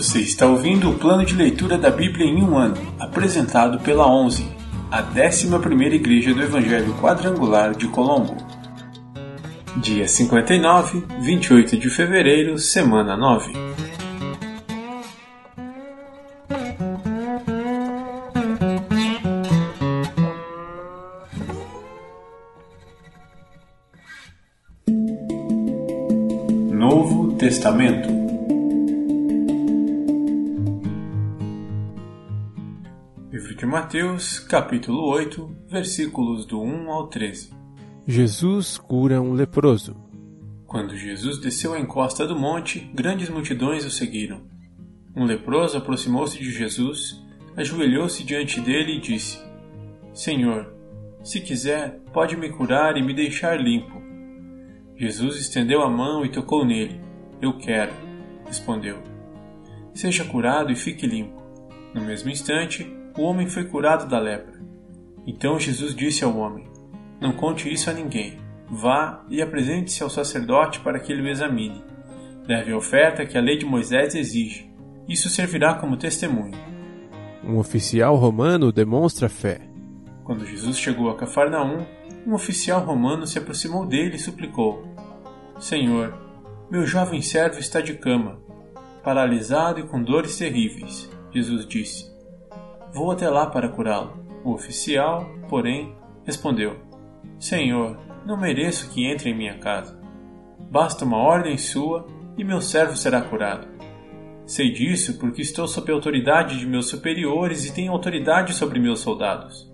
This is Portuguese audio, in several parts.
Você está ouvindo o plano de leitura da Bíblia em um ano, apresentado pela 11, a 11ª Igreja do Evangelho Quadrangular de Colombo. Dia 59, 28 de fevereiro, semana 9. Novo Testamento de Mateus, capítulo 8, versículos do 1 ao 13. Jesus cura um leproso. Quando Jesus desceu a encosta do monte, grandes multidões o seguiram. Um leproso aproximou-se de Jesus, ajoelhou-se diante dele e disse: Senhor, se quiser, pode me curar e me deixar limpo. Jesus estendeu a mão e tocou nele. Eu quero, respondeu. Seja curado e fique limpo. No mesmo instante, o homem foi curado da lepra. Então Jesus disse ao homem: Não conte isso a ninguém. Vá e apresente-se ao sacerdote para que ele o examine. Leve a oferta que a lei de Moisés exige. Isso servirá como testemunho. Um oficial romano demonstra fé. Quando Jesus chegou a Cafarnaum, um oficial romano se aproximou dele e suplicou: Senhor, meu jovem servo está de cama, paralisado e com dores terríveis. Jesus disse: Vou até lá para curá-lo. O oficial, porém, respondeu: Senhor, não mereço que entre em minha casa. Basta uma ordem sua e meu servo será curado. Sei disso porque estou sob a autoridade de meus superiores e tenho autoridade sobre meus soldados.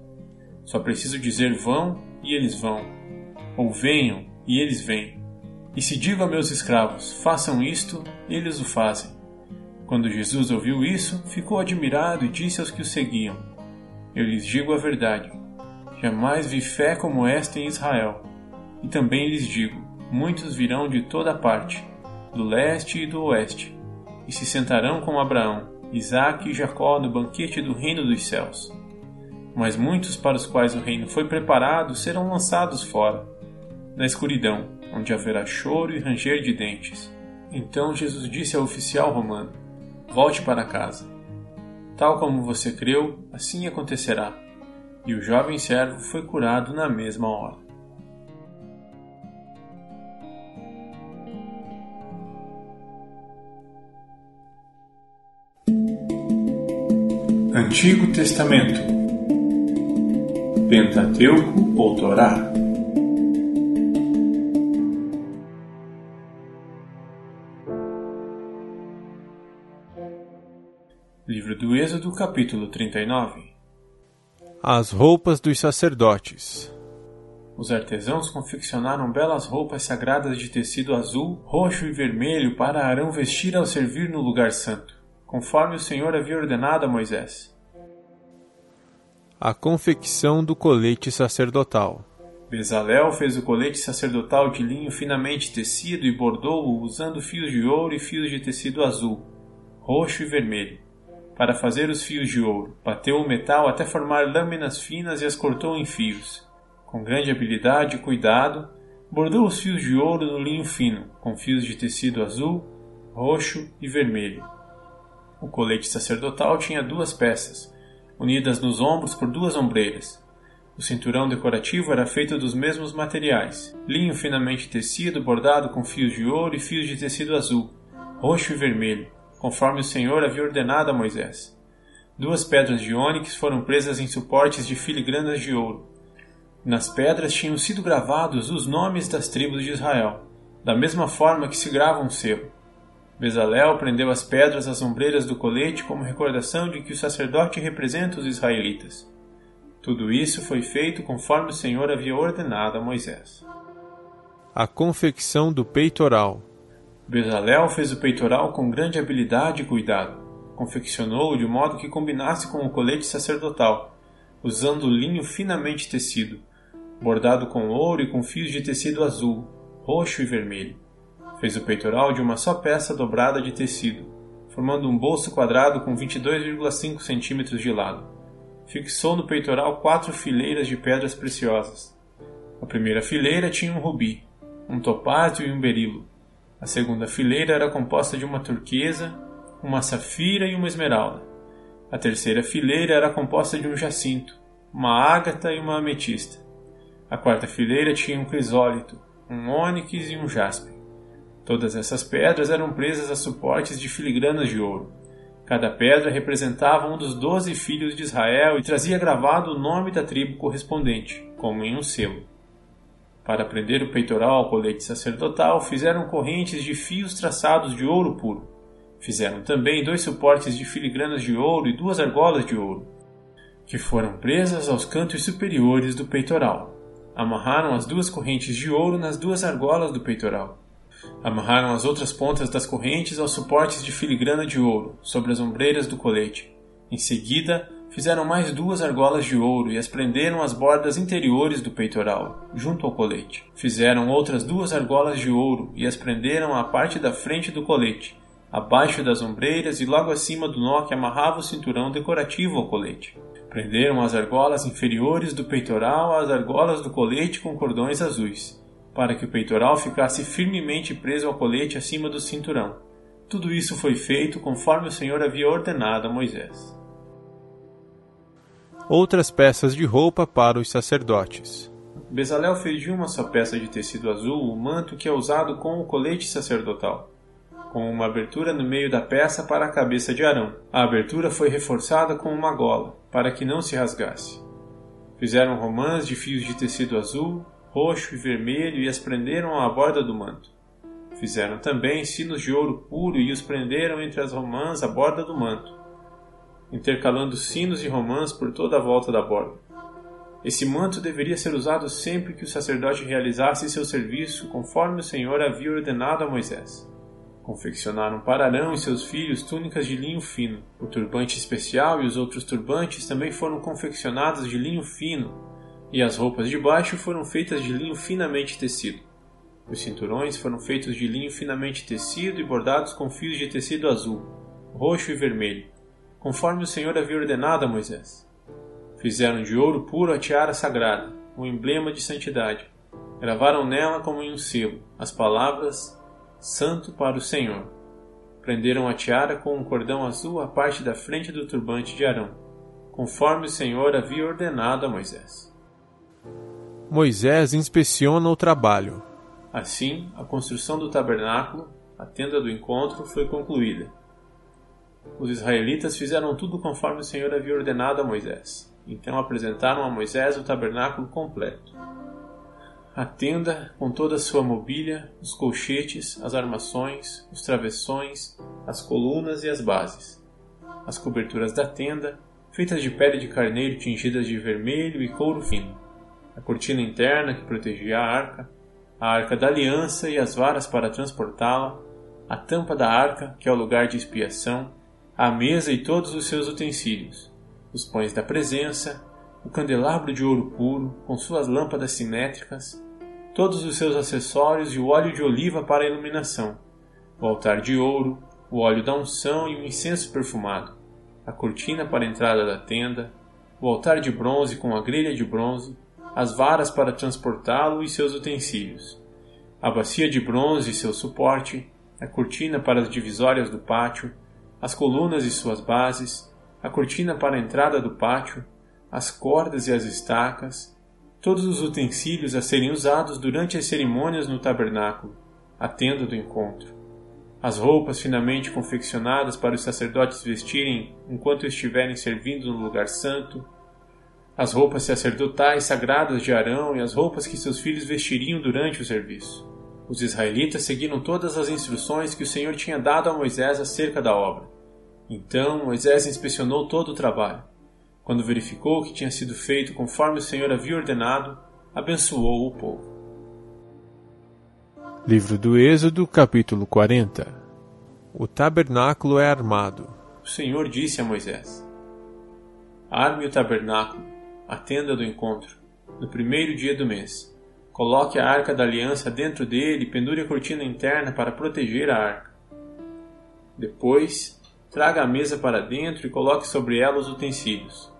Só preciso dizer vão e eles vão, ou venham e eles vêm. E se digo a meus escravos, façam isto, eles o fazem. Quando Jesus ouviu isso, ficou admirado e disse aos que o seguiam: Eu lhes digo a verdade. Jamais vi fé como esta em Israel. E também lhes digo: muitos virão de toda parte, do leste e do oeste, e se sentarão com Abraão, Isaque e Jacó no banquete do reino dos céus. Mas muitos para os quais o reino foi preparado serão lançados fora, na escuridão, onde haverá choro e ranger de dentes. Então Jesus disse ao oficial romano: Volte para casa. Tal como você creu, assim acontecerá. E o jovem servo foi curado na mesma hora. Antigo Testamento Pentateuco ou Torá capítulo 39 As roupas dos sacerdotes. Os artesãos confeccionaram belas roupas sagradas de tecido azul, roxo e vermelho para Arão vestir ao servir no lugar santo, conforme o Senhor havia ordenado a Moisés. A confecção do colete sacerdotal. Bezalel fez o colete sacerdotal de linho finamente tecido e bordou-o usando fios de ouro e fios de tecido azul, roxo e vermelho para fazer os fios de ouro. Bateu o metal até formar lâminas finas e as cortou em fios. Com grande habilidade e cuidado, bordou os fios de ouro no linho fino, com fios de tecido azul, roxo e vermelho. O colete sacerdotal tinha duas peças, unidas nos ombros por duas ombreiras. O cinturão decorativo era feito dos mesmos materiais: linho finamente tecido bordado com fios de ouro e fios de tecido azul, roxo e vermelho conforme o Senhor havia ordenado a Moisés. Duas pedras de ônix foram presas em suportes de filigranas de ouro. Nas pedras tinham sido gravados os nomes das tribos de Israel, da mesma forma que se grava um selo. Bezalel prendeu as pedras às ombreiras do colete como recordação de que o sacerdote representa os israelitas. Tudo isso foi feito conforme o Senhor havia ordenado a Moisés. A confecção do peitoral. Bezalel fez o peitoral com grande habilidade e cuidado. Confeccionou-o de modo que combinasse com o colete sacerdotal, usando linho finamente tecido, bordado com ouro e com fios de tecido azul, roxo e vermelho. Fez o peitoral de uma só peça dobrada de tecido, formando um bolso quadrado com 22,5 centímetros de lado. Fixou no peitoral quatro fileiras de pedras preciosas. A primeira fileira tinha um rubi, um topázio e um berilo. A segunda fileira era composta de uma turquesa, uma safira e uma esmeralda. A terceira fileira era composta de um jacinto, uma ágata e uma ametista. A quarta fileira tinha um crisólito, um ônix e um jaspe. Todas essas pedras eram presas a suportes de filigranas de ouro. Cada pedra representava um dos doze filhos de Israel e trazia gravado o nome da tribo correspondente, como em um selo. Para prender o peitoral ao colete sacerdotal, fizeram correntes de fios traçados de ouro puro. Fizeram também dois suportes de filigranas de ouro e duas argolas de ouro, que foram presas aos cantos superiores do peitoral. Amarraram as duas correntes de ouro nas duas argolas do peitoral. Amarraram as outras pontas das correntes aos suportes de filigrana de ouro, sobre as ombreiras do colete. Em seguida, fizeram mais duas argolas de ouro e as prenderam às bordas interiores do peitoral, junto ao colete. Fizeram outras duas argolas de ouro e as prenderam à parte da frente do colete, abaixo das ombreiras e logo acima do nó que amarrava o cinturão decorativo ao colete. Prenderam as argolas inferiores do peitoral às argolas do colete com cordões azuis para que o peitoral ficasse firmemente preso ao colete acima do cinturão. Tudo isso foi feito conforme o Senhor havia ordenado a Moisés. Outras peças de roupa para os sacerdotes. Bezalel fez de uma só peça de tecido azul o manto que é usado com o colete sacerdotal, com uma abertura no meio da peça para a cabeça de Arão. A abertura foi reforçada com uma gola, para que não se rasgasse. Fizeram romãs de fios de tecido azul, roxo e vermelho e as prenderam à borda do manto. Fizeram também sinos de ouro puro e os prenderam entre as romãs à borda do manto, intercalando sinos e romãs por toda a volta da borda. Esse manto deveria ser usado sempre que o sacerdote realizasse seu serviço, conforme o Senhor havia ordenado a Moisés. Confeccionaram para Arão e seus filhos túnicas de linho fino. O turbante especial e os outros turbantes também foram confeccionados de linho fino, e as roupas de baixo foram feitas de linho finamente tecido. Os cinturões foram feitos de linho finamente tecido e bordados com fios de tecido azul, roxo e vermelho, conforme o Senhor havia ordenado a Moisés. Fizeram de ouro puro a tiara sagrada, um emblema de santidade. Gravaram nela como em um selo as palavras Santo para o Senhor. Prenderam a tiara com um cordão azul à parte da frente do turbante de Arão, conforme o Senhor havia ordenado a Moisés. Moisés inspeciona o trabalho. Assim, a construção do tabernáculo, a tenda do encontro, foi concluída. Os israelitas fizeram tudo conforme o Senhor havia ordenado a Moisés. Então apresentaram a Moisés o tabernáculo completo. A tenda, com toda a sua mobília, os colchetes, as armações, os travessões, as colunas e as bases. As coberturas da tenda, feitas de pele de carneiro tingidas de vermelho e couro fino a cortina interna que protegia a arca, a arca da aliança e as varas para transportá-la, a tampa da arca, que é o lugar de expiação, a mesa e todos os seus utensílios, os pães da presença, o candelabro de ouro puro, com suas lâmpadas simétricas, todos os seus acessórios e o óleo de oliva para a iluminação, o altar de ouro, o óleo da unção e o incenso perfumado, a cortina para a entrada da tenda, o altar de bronze com a grelha de bronze, as varas para transportá-lo e seus utensílios, a bacia de bronze e seu suporte, a cortina para as divisórias do pátio, as colunas e suas bases, a cortina para a entrada do pátio, as cordas e as estacas, todos os utensílios a serem usados durante as cerimônias no tabernáculo, a tenda do encontro, as roupas finamente confeccionadas para os sacerdotes vestirem enquanto estiverem servindo no lugar santo, as roupas sacerdotais sagradas de Arão e as roupas que seus filhos vestiriam durante o serviço. Os israelitas seguiram todas as instruções que o Senhor tinha dado a Moisés acerca da obra. Então Moisés inspecionou todo o trabalho. Quando verificou que tinha sido feito conforme o Senhor havia ordenado, abençoou o povo. Livro do Êxodo, capítulo 40 O tabernáculo é armado. O Senhor disse a Moisés: Arme o tabernáculo a tenda do encontro, no primeiro dia do mês. Coloque a arca da aliança dentro dele e pendure a cortina interna para proteger a arca. Depois, traga a mesa para dentro e coloque sobre ela os utensílios.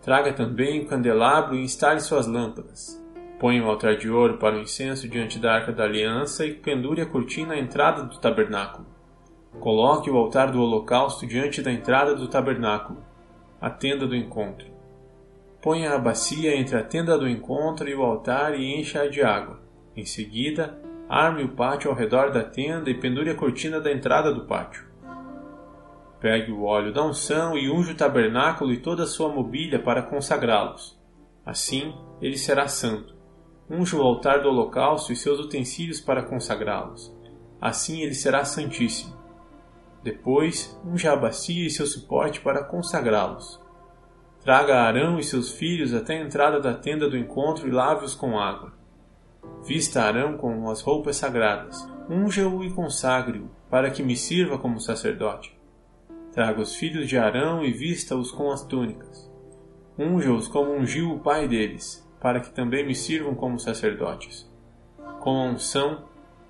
Traga também o candelabro e instale suas lâmpadas. Ponha o altar de ouro para o incenso diante da arca da aliança e pendure a cortina à entrada do tabernáculo. Coloque o altar do holocausto diante da entrada do tabernáculo, a tenda do encontro. Ponha a bacia entre a tenda do encontro e o altar e encha-a de água. Em seguida, arme o pátio ao redor da tenda e pendure a cortina da entrada do pátio. Pegue o óleo da unção e unja o tabernáculo e toda a sua mobília para consagrá-los. Assim, ele será santo. Unja o altar do holocausto e seus utensílios para consagrá-los. Assim ele será santíssimo. Depois, unja a bacia e seu suporte para consagrá-los. Traga Arão e seus filhos até a entrada da tenda do encontro e lave-os com água. Vista Arão com as roupas sagradas, unja-o e consagre-o, para que me sirva como sacerdote. Traga os filhos de Arão e vista-os com as túnicas. Unja-os como ungiu o pai deles, para que também me sirvam como sacerdotes. Com a unção,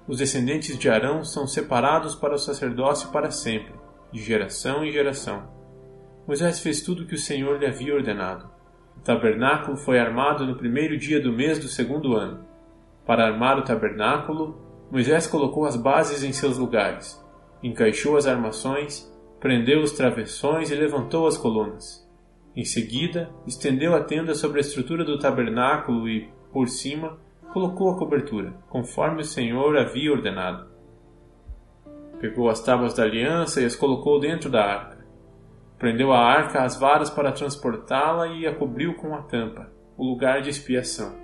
os descendentes de Arão são separados para o sacerdócio para sempre, de geração em geração. Moisés fez tudo o que o Senhor lhe havia ordenado. O tabernáculo foi armado no primeiro dia do mês do segundo ano. Para armar o tabernáculo, Moisés colocou as bases em seus lugares, encaixou as armações, prendeu os travessões e levantou as colunas. Em seguida, estendeu a tenda sobre a estrutura do tabernáculo e, por cima, colocou a cobertura, conforme o Senhor havia ordenado. Pegou as tábuas da aliança e as colocou dentro da arca. Prendeu a arca às varas para transportá-la e a cobriu com a tampa, o lugar de expiação.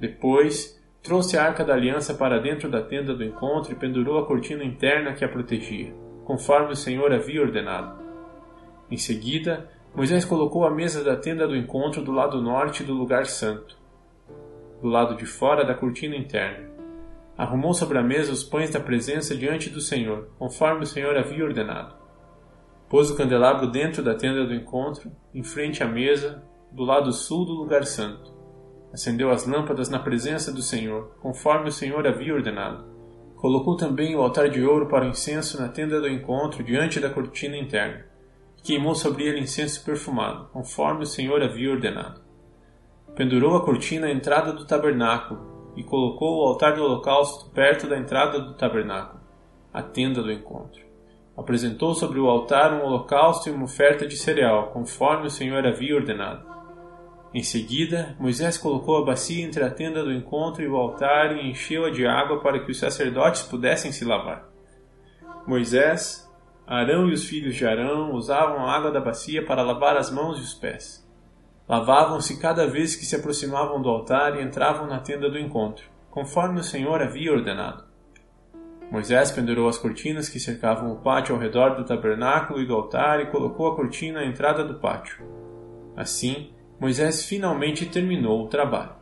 Depois, trouxe a arca da aliança para dentro da tenda do encontro e pendurou a cortina interna que a protegia, conforme o Senhor havia ordenado. Em seguida, Moisés colocou a mesa da tenda do encontro do lado norte do lugar santo, do lado de fora da cortina interna. Arrumou sobre a mesa os pães da presença diante do Senhor, conforme o Senhor havia ordenado. Pôs o candelabro dentro da tenda do encontro, em frente à mesa, do lado sul do lugar santo. Acendeu as lâmpadas na presença do Senhor, conforme o Senhor havia ordenado. Colocou também o altar de ouro para o incenso na tenda do encontro, diante da cortina interna. E queimou sobre ele incenso perfumado, conforme o Senhor havia ordenado. Pendurou a cortina à entrada do tabernáculo e colocou o altar do holocausto perto da entrada do tabernáculo, a tenda do encontro apresentou sobre o altar um holocausto e uma oferta de cereal, conforme o Senhor havia ordenado. Em seguida, Moisés colocou a bacia entre a tenda do encontro e o altar e encheu-a de água para que os sacerdotes pudessem se lavar. Moisés, Arão e os filhos de Arão usavam a água da bacia para lavar as mãos e os pés. Lavavam-se cada vez que se aproximavam do altar e entravam na tenda do encontro, conforme o Senhor havia ordenado. Moisés pendurou as cortinas que cercavam o pátio ao redor do tabernáculo e do altar e colocou a cortina à entrada do pátio. Assim, Moisés finalmente terminou o trabalho.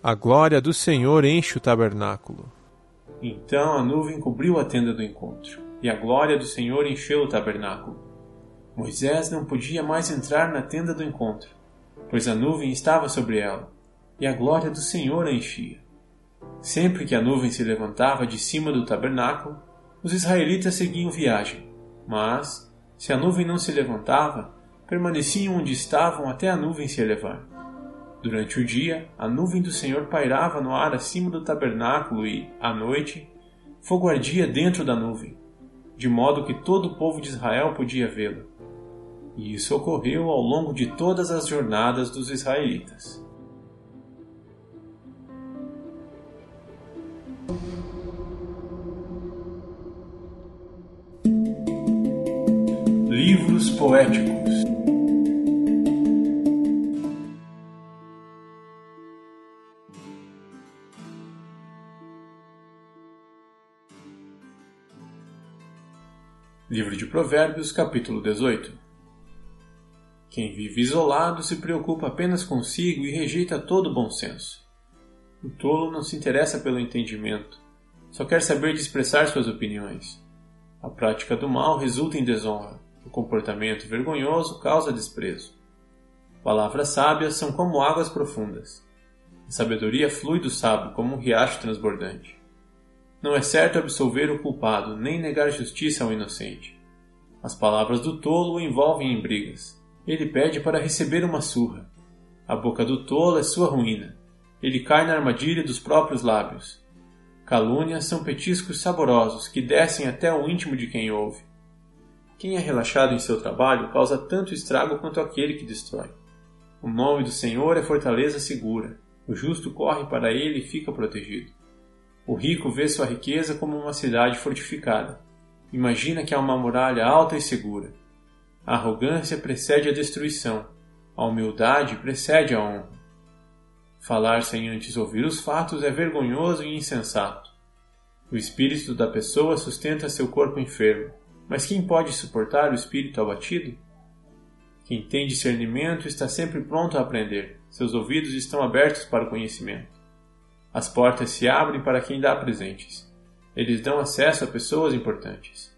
A glória do Senhor enche o tabernáculo. Então a nuvem cobriu a tenda do encontro, e a glória do Senhor encheu o tabernáculo. Moisés não podia mais entrar na tenda do encontro, pois a nuvem estava sobre ela, e a glória do Senhor a enchia. Sempre que a nuvem se levantava de cima do tabernáculo, os israelitas seguiam viagem, mas, se a nuvem não se levantava, permaneciam onde estavam até a nuvem se elevar. Durante o dia, a nuvem do Senhor pairava no ar acima do tabernáculo e, à noite, fogo ardia dentro da nuvem, de modo que todo o povo de Israel podia vê-lo. E isso ocorreu ao longo de todas as jornadas dos israelitas. Livros poéticos Livro de Provérbios, capítulo 18 Quem vive isolado se preocupa apenas consigo e rejeita todo bom senso. O tolo não se interessa pelo entendimento, só quer saber de expressar suas opiniões. A prática do mal resulta em desonra, o comportamento vergonhoso causa desprezo. Palavras sábias são como águas profundas. A sabedoria flui do sábio como um riacho transbordante. Não é certo absolver o culpado, nem negar justiça ao inocente. As palavras do tolo o envolvem em brigas. Ele pede para receber uma surra. A boca do tolo é sua ruína ele cai na armadilha dos próprios lábios. Calúnias são petiscos saborosos que descem até o íntimo de quem ouve. Quem é relaxado em seu trabalho causa tanto estrago quanto aquele que destrói. O nome do Senhor é fortaleza segura. O justo corre para ele e fica protegido. O rico vê sua riqueza como uma cidade fortificada. Imagina que há uma muralha alta e segura. A arrogância precede a destruição. A humildade precede a honra. Falar sem antes ouvir os fatos é vergonhoso e insensato. O espírito da pessoa sustenta seu corpo enfermo, mas quem pode suportar o espírito abatido? Quem tem discernimento está sempre pronto a aprender, seus ouvidos estão abertos para o conhecimento. As portas se abrem para quem dá presentes. Eles dão acesso a pessoas importantes.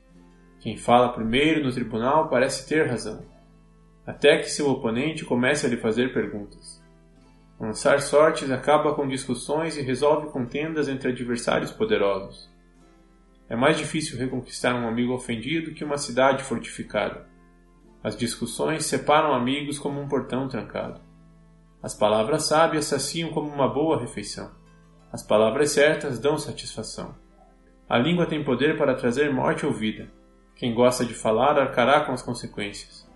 Quem fala primeiro no tribunal parece ter razão, até que seu oponente comece a lhe fazer perguntas. Lançar sortes acaba com discussões e resolve contendas entre adversários poderosos. É mais difícil reconquistar um amigo ofendido que uma cidade fortificada. As discussões separam amigos como um portão trancado. As palavras sábias saciam como uma boa refeição. As palavras certas dão satisfação. A língua tem poder para trazer morte ou vida. Quem gosta de falar arcará com as consequências.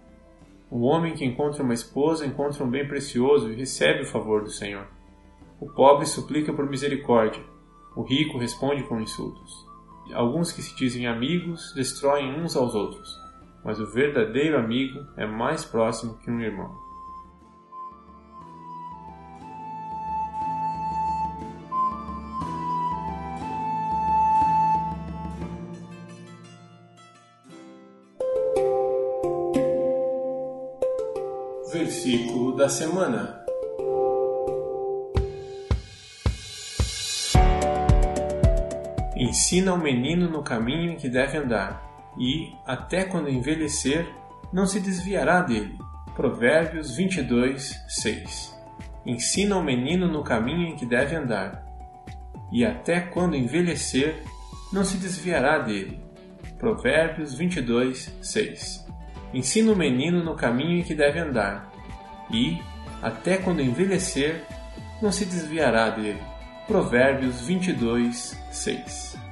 O homem que encontra uma esposa encontra um bem precioso e recebe o favor do Senhor. O pobre suplica por misericórdia, o rico responde com insultos. Alguns que se dizem amigos destroem uns aos outros, mas o verdadeiro amigo é mais próximo que um irmão. Da semana. Ensina o menino no caminho em que deve andar, e, até quando envelhecer, não se desviará dele. Provérbios 22, 6 Ensina o menino no caminho em que deve andar, e até quando envelhecer, não se desviará dele. Provérbios 22, 6 Ensina o menino no caminho em que deve andar, e, até quando envelhecer, não se desviará dele. Provérbios 22, 6